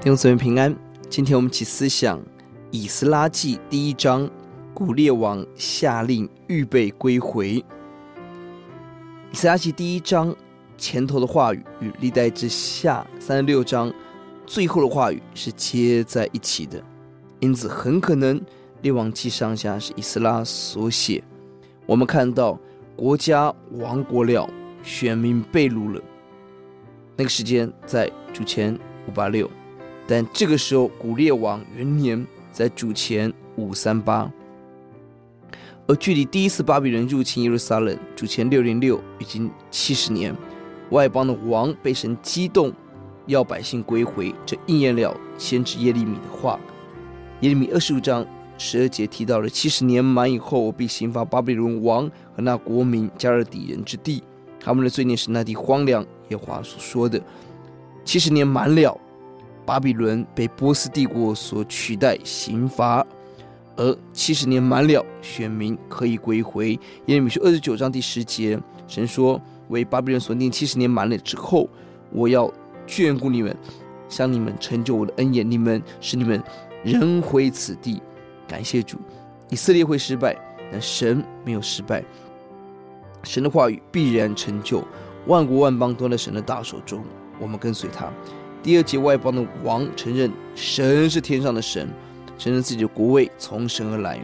弟兄姊妹平安。今天我们一起思想以斯拉记第一章，古列王下令预备归回。以斯拉记第一章前头的话语与历代志下三十六章最后的话语是接在一起的，因此很可能列王记上下是以斯拉所写。我们看到国家亡国了，选民被掳了。那个时间在主前五八六，但这个时候古列王元年在主前五三八，而距离第一次巴比伦入侵耶路撒冷主前六零六已经七十年，外邦的王被神激动，要百姓归回，这应验了先知耶利米的话。耶利米二十五章十二节提到了七十年满以后，我必刑罚巴比伦王和那国民迦勒底人之地，他们的罪孽使那地荒凉。耶和华所说的，七十年满了，巴比伦被波斯帝国所取代刑罚，而七十年满了，选民可以归回。耶利米书二十九章第十节，神说：“为巴比伦所定七十年满了之后，我要眷顾你们，向你们成就我的恩典，你们使你们仍回此地。”感谢主，以色列会失败，但神没有失败，神的话语必然成就。万国万邦都在神的大手中，我们跟随他。第二节，外邦的王承认神是天上的神，承认自己的国位从神而来。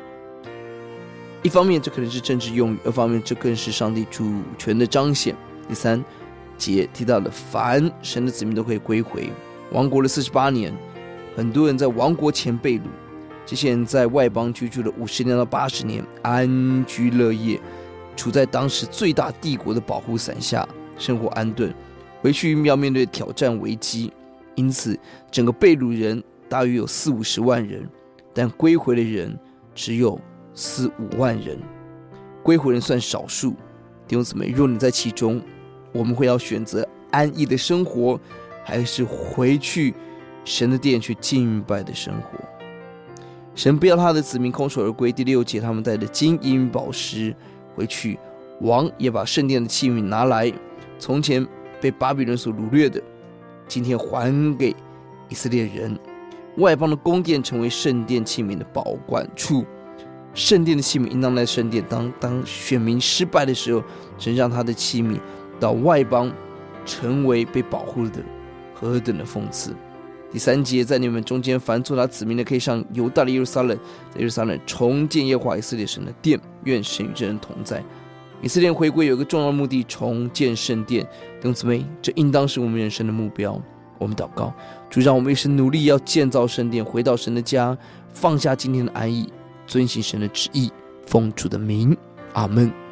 一方面，这可能是政治用语；二方面，这更是上帝主权的彰显。第三节提到了，凡神的子民都可以归回。亡国了四十八年，很多人在亡国前被掳，这些人在外邦居住了五十年到八十年，安居乐业，处在当时最大帝国的保护伞下。生活安顿，回去要面对挑战危机，因此整个被掳人大约有四五十万人，但归回的人只有四五万人。归回人算少数，弟兄姊妹，若你在其中，我们会要选择安逸的生活，还是回去神的殿去敬拜的生活？神不要他的子民空手而归。第六节，他们带着金银宝石回去，王也把圣殿的器皿拿来。从前被巴比伦所掳掠的，今天还给以色列人。外邦的宫殿成为圣殿器皿的保管处，圣殿的器皿应当在圣殿。当当选民失败的时候，神让他的器皿到外邦，成为被保护的，何等的讽刺！第三节，在你们中间，凡作他子民的，可以上犹大的耶路撒冷，在耶路撒冷重建耶和华以色列神的殿，愿神与这人同在。以色列回归有一个重要目的，重建圣殿。弟兄姊妹，这应当是我们人生的目标。我们祷告，主让我们一生努力，要建造圣殿，回到神的家，放下今天的安逸，遵行神的旨意，奉主的名，阿门。